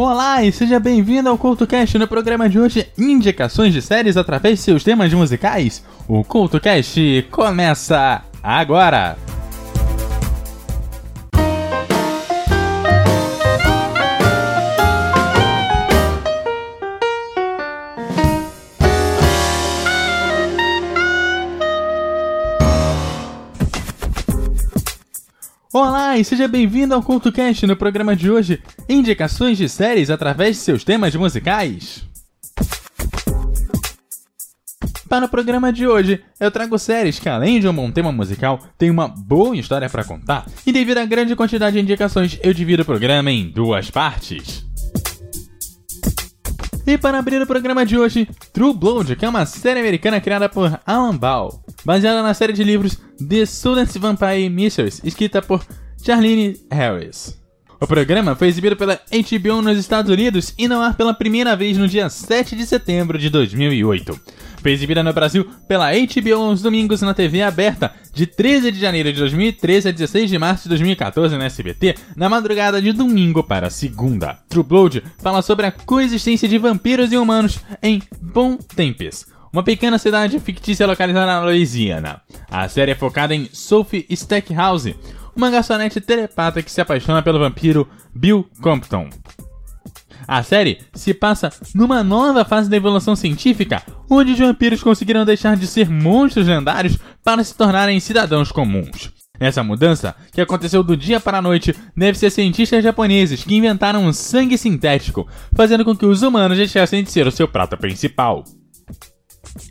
Olá e seja bem-vindo ao CoutoCast no programa de hoje Indicações de séries através de seus temas musicais. O CoutoCast começa agora! Olá e seja bem-vindo ao CultoCast no programa de hoje, indicações de séries através de seus temas musicais. Para o programa de hoje, eu trago séries que, além de um bom tema musical, têm uma boa história para contar, e devido à grande quantidade de indicações, eu divido o programa em duas partes. E para abrir o programa de hoje, True Blood, que é uma série americana criada por Alan Ball, baseada na série de livros The Students Vampire Mysteries, escrita por Charlene Harris. O programa foi exibido pela HBO nos Estados Unidos e no ar pela primeira vez no dia 7 de setembro de 2008. Foi exibida no Brasil pela HBO aos domingos na TV aberta, de 13 de janeiro de 2013 a 16 de março de 2014 na SBT, na madrugada de domingo para segunda. True Blood fala sobre a coexistência de vampiros e humanos em Bon Tempest, uma pequena cidade fictícia localizada na Louisiana. A série é focada em Sophie Stackhouse, uma garçonete telepata que se apaixona pelo vampiro Bill Compton. A série se passa numa nova fase da evolução científica, onde os vampiros conseguiram deixar de ser monstros lendários para se tornarem cidadãos comuns. Essa mudança, que aconteceu do dia para a noite, deve ser cientistas japoneses que inventaram um sangue sintético, fazendo com que os humanos deixassem de ser o seu prato principal.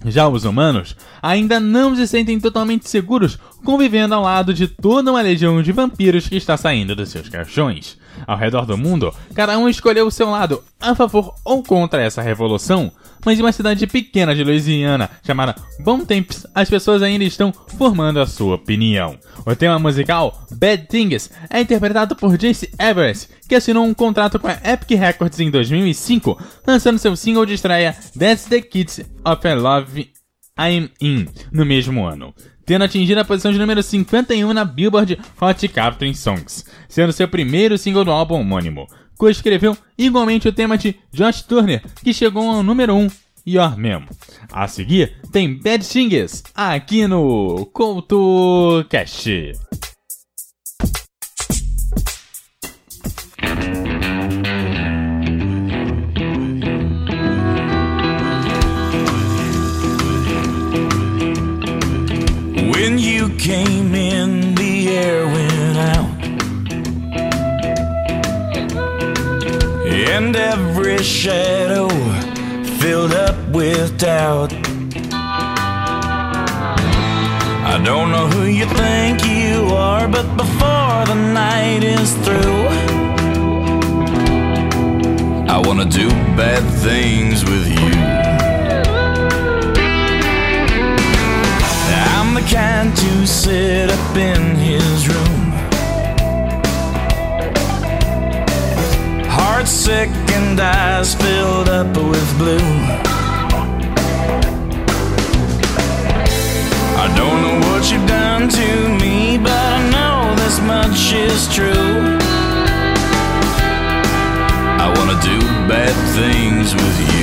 Já os humanos ainda não se sentem totalmente seguros convivendo ao lado de toda uma legião de vampiros que está saindo dos seus caixões. Ao redor do mundo, cada um escolheu o seu lado, a favor ou contra essa revolução, mas em uma cidade pequena de Louisiana chamada Bom Temps, as pessoas ainda estão formando a sua opinião. O tema musical Bad Things é interpretado por Jace Everest, que assinou um contrato com a Epic Records em 2005, lançando seu single de estreia That's the Kids of a Love I'm In no mesmo ano tendo atingido a posição de número 51 na Billboard Hot Country Songs, sendo seu primeiro single do álbum homônimo. Co-escreveu igualmente o tema de Josh Turner, que chegou ao número 1 Your Mem. A seguir, tem Bad Things aqui no CoutoCast. When you came in, And every shadow filled up with doubt. I don't know who you think you are, but before the night is through, I wanna do bad things with you. I'm the kind to sit up in his room. Heart sick and eyes filled up with blue. I don't know what you've done to me, but I know this much is true. I wanna do bad things with you.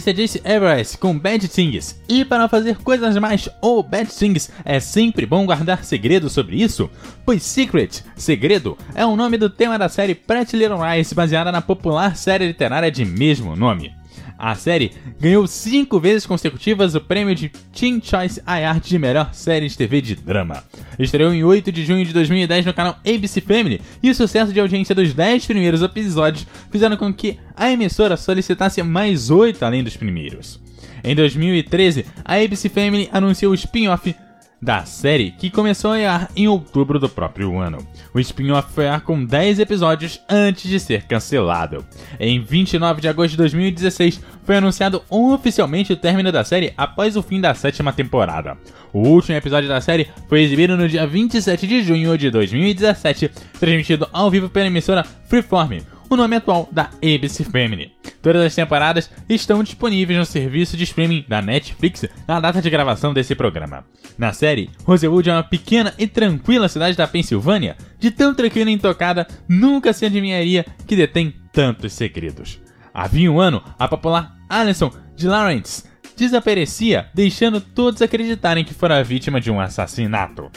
Esse é Jace Everest com Bad Things. E para fazer coisas mais ou Bad Things, é sempre bom guardar segredo sobre isso? Pois Secret, Segredo, é o nome do tema da série Little Lies, baseada na popular série literária de mesmo nome. A série ganhou cinco vezes consecutivas o prêmio de Teen Choice Award de melhor série de TV de drama. Estreou em 8 de junho de 2010 no canal ABC Family e o sucesso de audiência dos 10 primeiros episódios fizeram com que a emissora solicitasse mais 8 além dos primeiros. Em 2013, a ABC Family anunciou o spin-off da série, que começou a ar em outubro do próprio ano. O spin-off foi ar com 10 episódios antes de ser cancelado. Em 29 de agosto de 2016, foi anunciado oficialmente o término da série após o fim da sétima temporada. O último episódio da série foi exibido no dia 27 de junho de 2017, transmitido ao vivo pela emissora Freeform, o nome atual da ABC Family. Todas as temporadas estão disponíveis no serviço de streaming da Netflix na data de gravação desse programa. Na série, Rosewood é uma pequena e tranquila cidade da Pensilvânia, de tão tranquila e intocada, nunca se adivinharia que detém tantos segredos. Havia um ano, a popular Alison de Lawrence desaparecia, deixando todos acreditarem que fora vítima de um assassinato.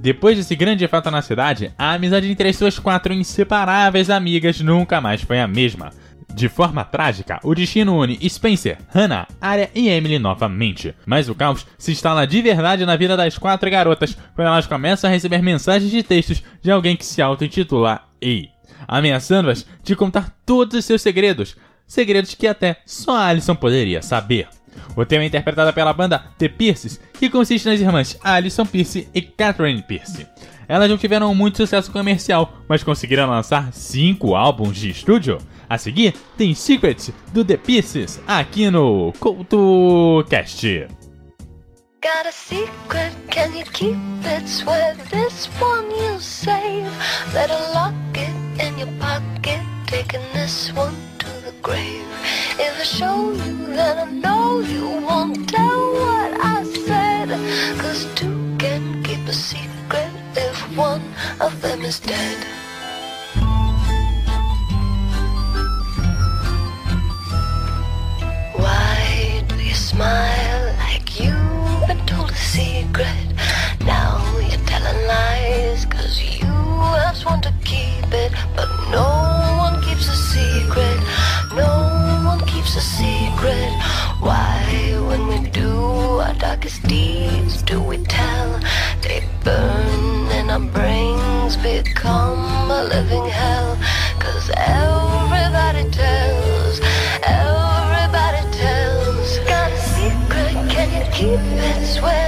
Depois desse grande fato na cidade, a amizade entre as suas quatro inseparáveis amigas nunca mais foi a mesma. De forma trágica, o destino une Spencer, Hannah, Arya e Emily novamente. Mas o caos se instala de verdade na vida das quatro garotas quando elas começam a receber mensagens de textos de alguém que se auto-intitula Ei, ameaçando-as de contar todos os seus segredos. Segredos que até só Alison poderia saber. O tema é interpretado pela banda The Pierces, que consiste nas irmãs Alison Pierce e Catherine Pierce. Elas não tiveram muito sucesso comercial, mas conseguiram lançar cinco álbuns de estúdio. A seguir, tem Secret do The Pieces aqui no CoutoCast. Got a secret, can you keep it? Swear this one save. Better lock it in your pocket, taking this one to the grave. If I show you, then I know you won't tell what I said. Cause two can keep a secret if one of them is dead. Why do you smile deeds, do we tell? They burn and our brains become a living hell. Cause everybody tells, everybody tells. Got a secret, can you keep it? Swear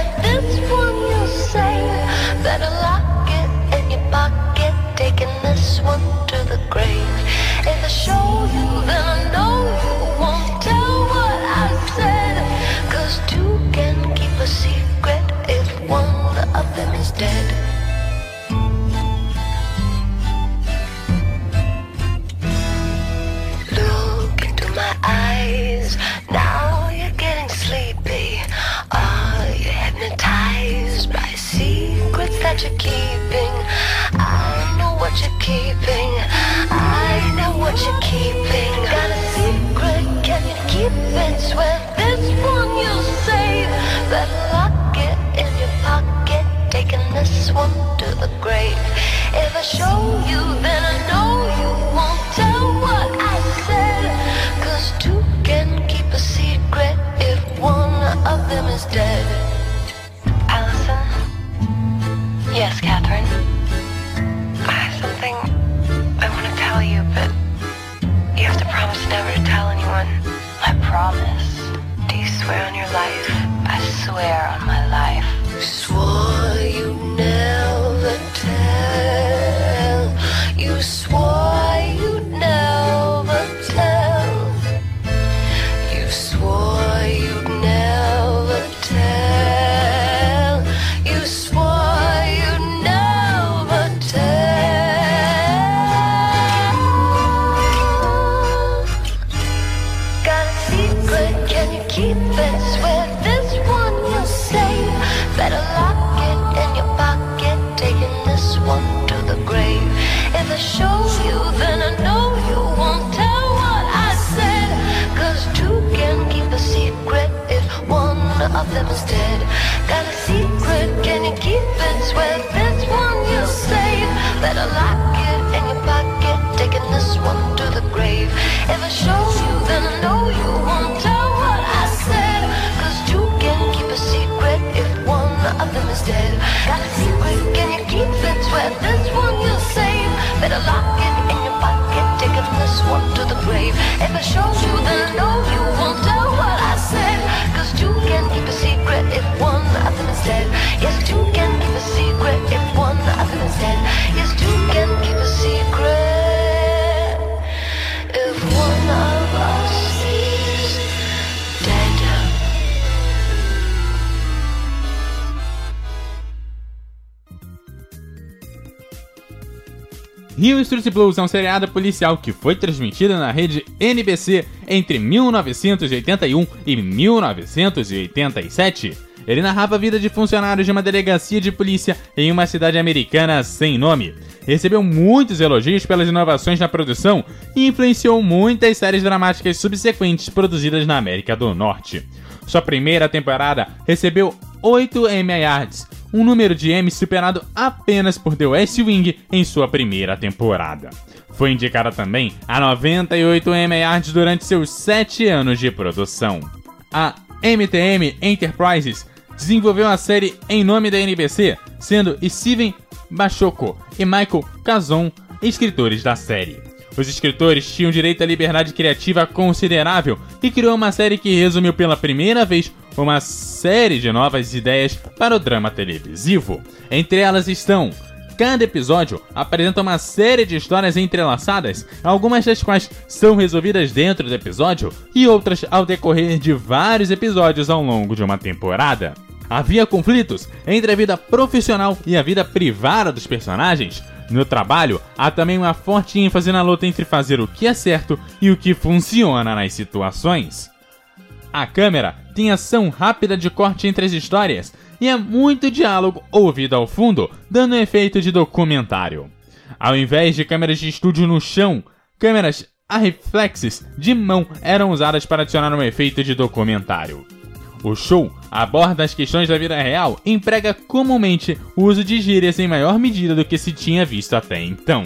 dead. Allison? Yes, Catherine? I have something I want to tell you, but you have to promise never to tell anyone. I promise. Do you swear on your life? I swear on my life. You swore you'd never tell. You swore of them Hill Street Blues é um seriado policial que foi transmitido na rede NBC entre 1981 e 1987. Ele narrava a vida de funcionários de uma delegacia de polícia em uma cidade americana sem nome. Recebeu muitos elogios pelas inovações na produção e influenciou muitas séries dramáticas subsequentes produzidas na América do Norte. Sua primeira temporada recebeu 8 Emmy Awards, um número de Emmy superado apenas por The West Wing em sua primeira temporada. Foi indicada também a 98 Emmy Awards durante seus 7 anos de produção. A MTM Enterprises desenvolveu a série em nome da NBC, sendo Steven Bachoko e Michael Cazon escritores da série. Os escritores tinham direito à liberdade criativa considerável e criou uma série que resumiu pela primeira vez uma série de novas ideias para o drama televisivo. Entre elas estão Cada episódio apresenta uma série de histórias entrelaçadas, algumas das quais são resolvidas dentro do episódio e outras ao decorrer de vários episódios ao longo de uma temporada. Havia conflitos entre a vida profissional e a vida privada dos personagens. No trabalho, há também uma forte ênfase na luta entre fazer o que é certo e o que funciona nas situações. A câmera tem ação rápida de corte entre as histórias e é muito diálogo ouvido ao fundo, dando um efeito de documentário. Ao invés de câmeras de estúdio no chão, câmeras a reflexes de mão eram usadas para adicionar um efeito de documentário. O show aborda as questões da vida real e emprega comumente o uso de gírias em maior medida do que se tinha visto até então.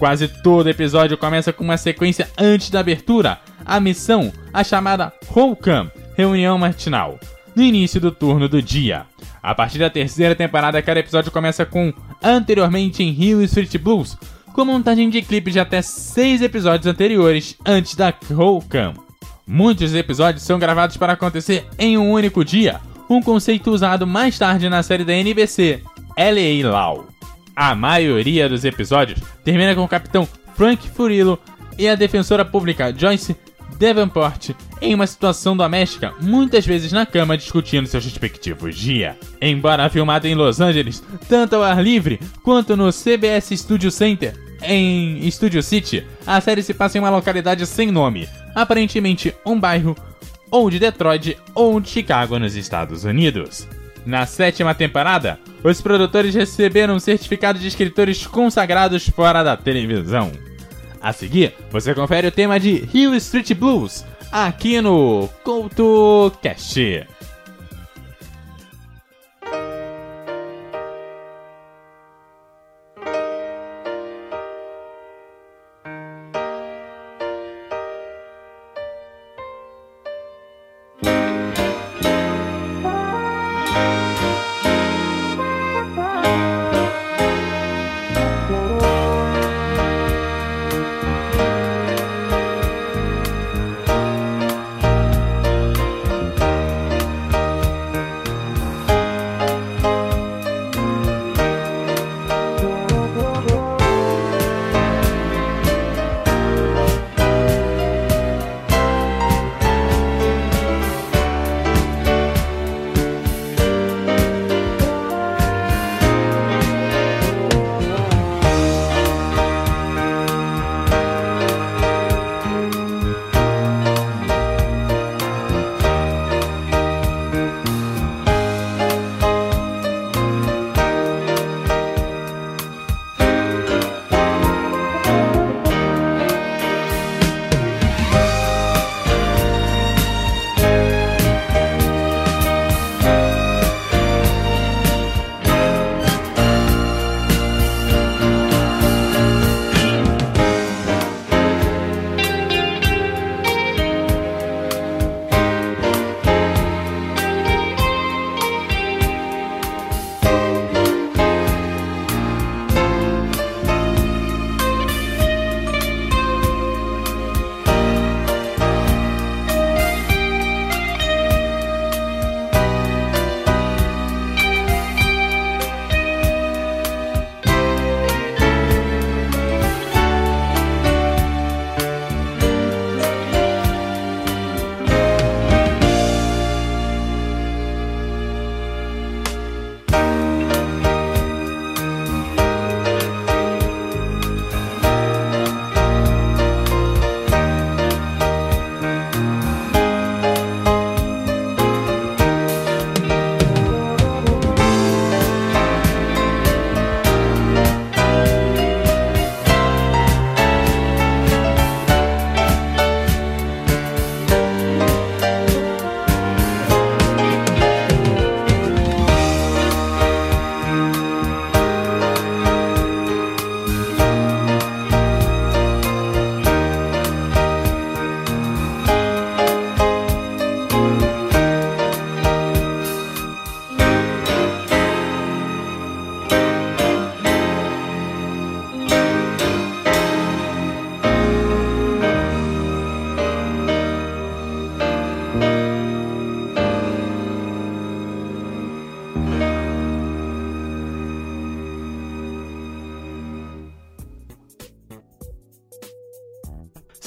Quase todo episódio começa com uma sequência antes da abertura, a missão, a chamada Holcam, reunião matinal, no início do turno do dia. A partir da terceira temporada, cada episódio começa com anteriormente em Hill Street Blues, com montagem de clipes de até seis episódios anteriores antes da Holcam. Muitos episódios são gravados para acontecer em um único dia, um conceito usado mais tarde na série da NBC, L.A. Law. A maioria dos episódios termina com o capitão Frank Furillo e a defensora pública Joyce Davenport em uma situação doméstica, muitas vezes na cama discutindo seus respectivos dias. Embora filmada em Los Angeles, tanto ao ar livre quanto no CBS Studio Center em Studio City, a série se passa em uma localidade sem nome, aparentemente um bairro ou de Detroit ou de Chicago nos Estados Unidos. Na sétima temporada, os produtores receberam um certificado de escritores consagrados fora da televisão. A seguir, você confere o tema de Hill Street Blues aqui no CoutoCast.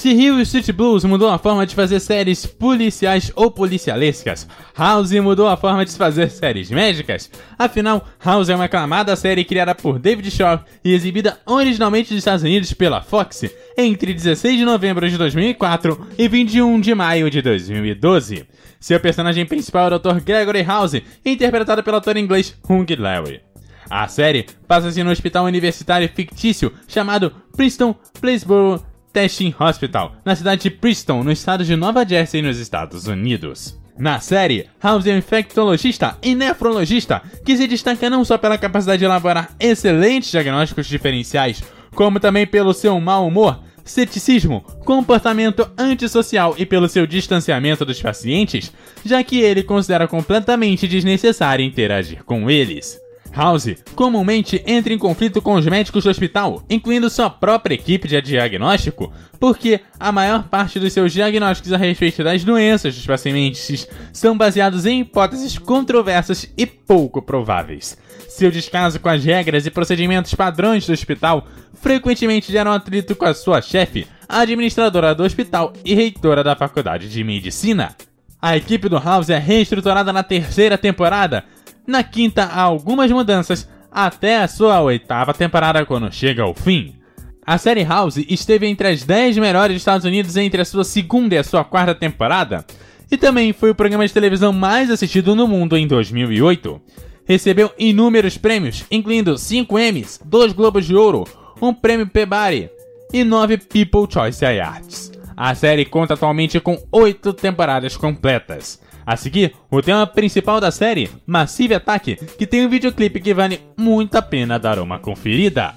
Se Rio Street Blues mudou a forma de fazer séries policiais ou policialescas, House mudou a forma de fazer séries médicas. Afinal, House é uma aclamada série criada por David Shaw e exibida originalmente nos Estados Unidos pela Fox entre 16 de novembro de 2004 e 21 de maio de 2012. Seu personagem principal é o Dr. Gregory House, interpretado pelo ator inglês Hung Larry. A série passa-se no hospital universitário fictício chamado Princeton Placeboro Testing Hospital, na cidade de Princeton, no estado de Nova Jersey, nos Estados Unidos. Na série, House é um infectologista e nefrologista que se destaca não só pela capacidade de elaborar excelentes diagnósticos diferenciais, como também pelo seu mau humor, ceticismo, comportamento antissocial e pelo seu distanciamento dos pacientes, já que ele considera completamente desnecessário interagir com eles. House comumente entra em conflito com os médicos do hospital, incluindo sua própria equipe de diagnóstico, porque a maior parte dos seus diagnósticos a respeito das doenças dos pacientes são baseados em hipóteses controversas e pouco prováveis. Seu descaso com as regras e procedimentos padrões do hospital frequentemente gera um atrito com a sua chefe, a administradora do hospital e reitora da faculdade de medicina. A equipe do House é reestruturada na terceira temporada, na quinta, há algumas mudanças até a sua oitava temporada quando chega ao fim. A série House esteve entre as 10 melhores dos Estados Unidos entre a sua segunda e a sua quarta temporada, e também foi o programa de televisão mais assistido no mundo em 2008. Recebeu inúmeros prêmios, incluindo 5 Emmys, 2 Globos de Ouro, um prêmio Peabody e 9 People Choice Awards. A série conta atualmente com 8 temporadas completas. A seguir, o tema principal da série, Massive Attack, que tem um videoclipe que vale muito a pena dar uma conferida.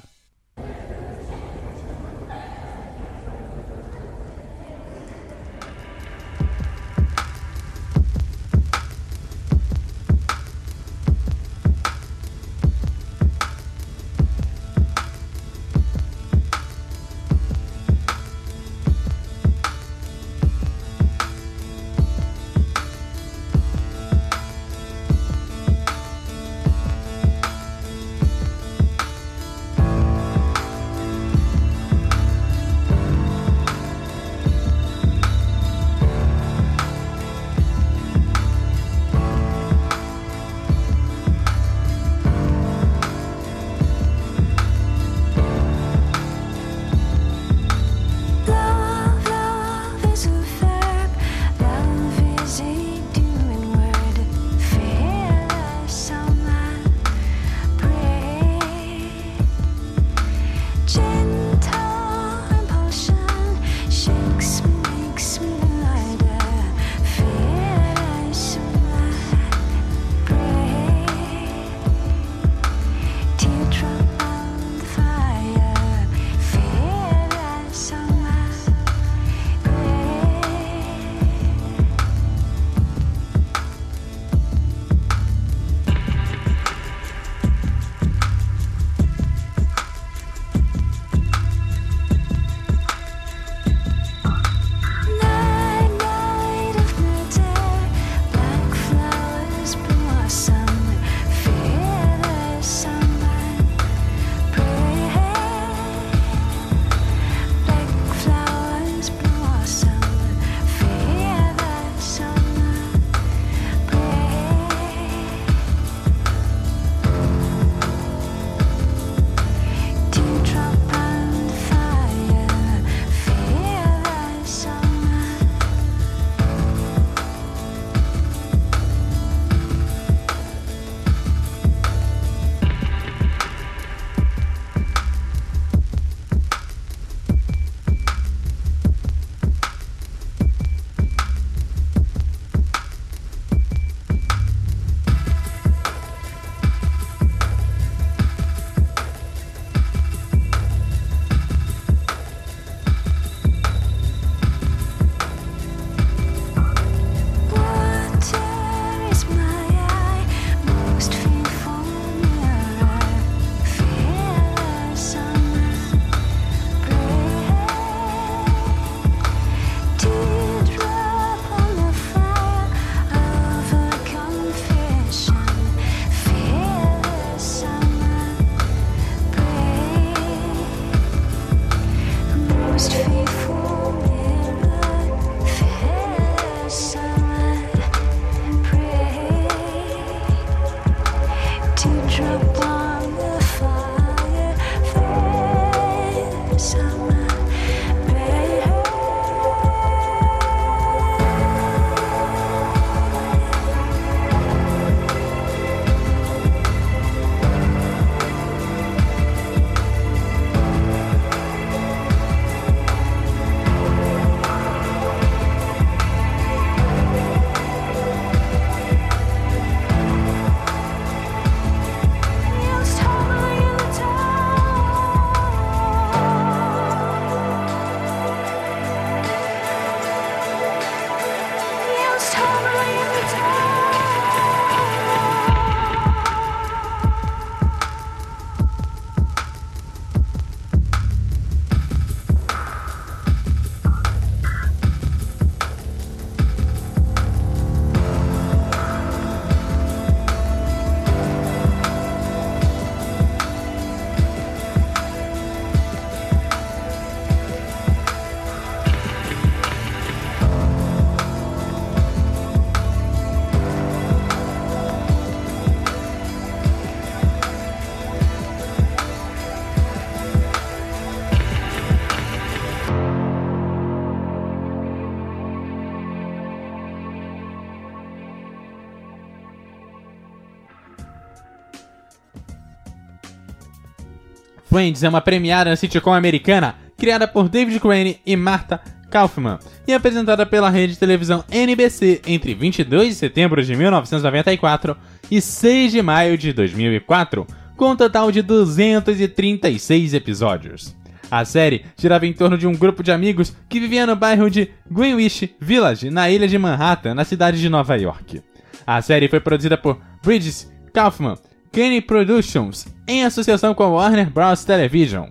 Friends é uma premiada sitcom americana criada por David Crane e Martha Kaufman e apresentada pela rede de televisão NBC entre 22 de setembro de 1994 e 6 de maio de 2004, com um total de 236 episódios. A série girava em torno de um grupo de amigos que vivia no bairro de Greenwich Village, na ilha de Manhattan, na cidade de Nova York. A série foi produzida por Bridges Kaufman Kenny Productions, em associação com a Warner Bros. Television.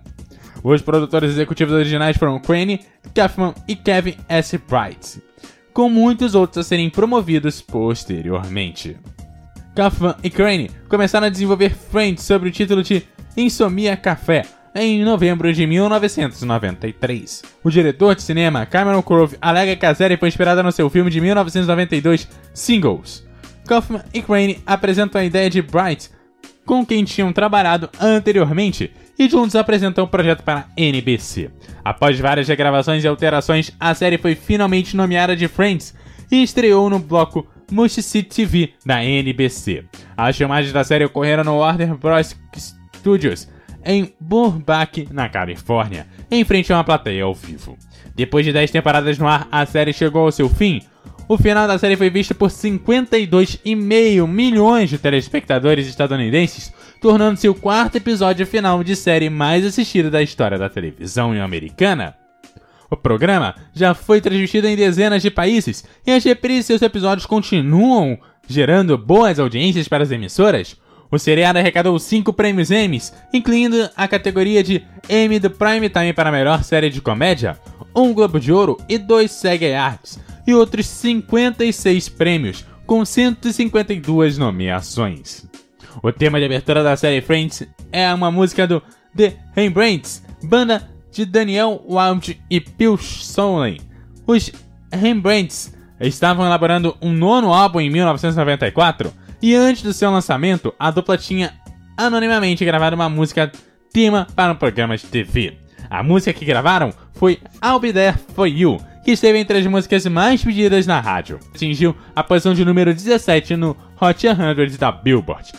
Os produtores executivos originais foram Crane, Kaufman e Kevin S. Bright, com muitos outros a serem promovidos posteriormente. Kaufman e Crane começaram a desenvolver Friends sob o título de Insomnia Café em novembro de 1993. O diretor de cinema Cameron Crowe alega que a série foi inspirada no seu filme de 1992 Singles. Kaufman e Crane apresentam a ideia de Bright com quem tinham trabalhado anteriormente e juntos apresentam o projeto para a NBC. Após várias regravações e alterações, a série foi finalmente nomeada de Friends e estreou no bloco Must See TV da NBC. As filmagens da série ocorreram no Warner Bros. Studios em Burbank, na Califórnia, em frente a uma plateia ao vivo. Depois de 10 temporadas no ar, a série chegou ao seu fim, o final da série foi visto por 52,5 milhões de telespectadores estadunidenses, tornando-se o quarto episódio final de série mais assistido da história da televisão americana. O programa já foi transmitido em dezenas de países e as reprises de seus episódios continuam gerando boas audiências para as emissoras. O seriado arrecadou 5 prêmios Emmys, incluindo a categoria de Emmy do Prime Time para a melhor série de comédia, um Globo de Ouro e dois SEG Arts, e outros 56 prêmios, com 152 nomeações. O tema de abertura da série Friends é uma música do The Rembrandts, banda de Daniel Wild e Phil Sonley. Os Rembrandts estavam elaborando um nono álbum em 1994 e antes do seu lançamento, a dupla tinha anonimamente gravado uma música tema para um programa de TV. A música que gravaram foi I'll Be There For You, que esteve entre as músicas mais pedidas na rádio. Atingiu a posição de número 17 no Hot 100 da Billboard.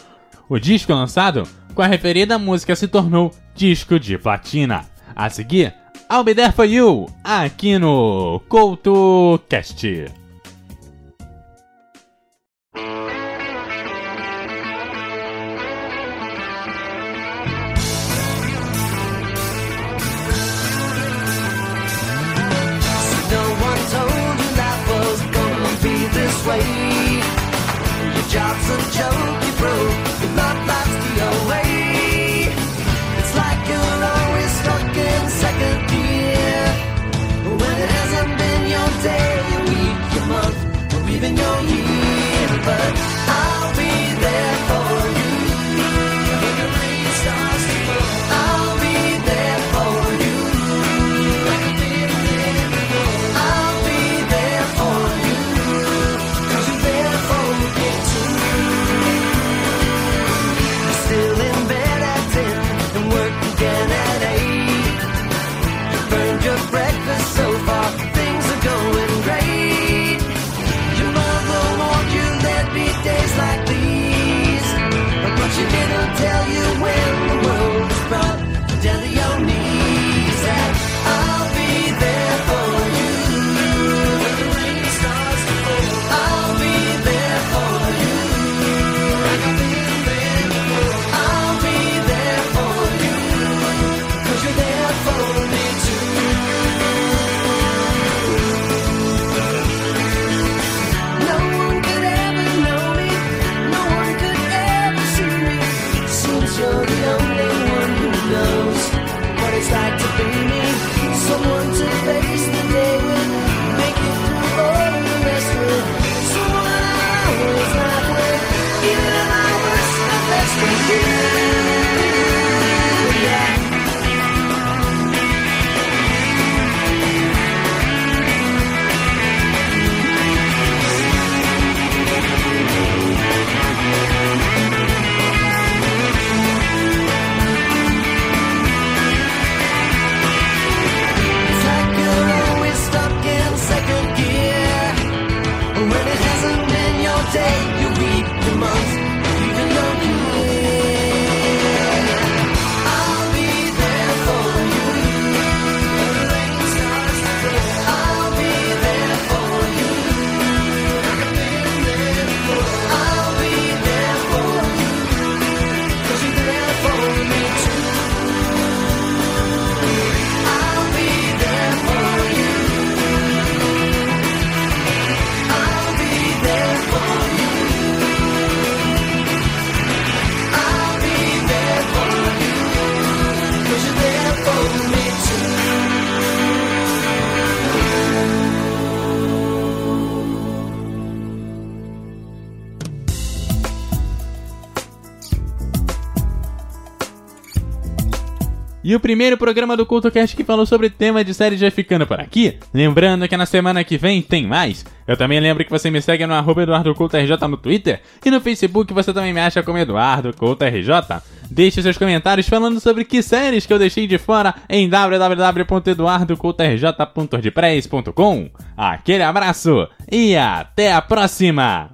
O disco lançado com a referida música se tornou disco de platina. A seguir, I'll Be There For You, aqui no CoutoCast. E o primeiro programa do CultoCast que falou sobre tema de série já ficando por aqui. Lembrando que na semana que vem tem mais. Eu também lembro que você me segue no arroba EduardoCultoRJ no Twitter. E no Facebook você também me acha como EduardoCultoRJ. Deixe seus comentários falando sobre que séries que eu deixei de fora em www.eduardocultorj.wordpress.com. Aquele abraço e até a próxima!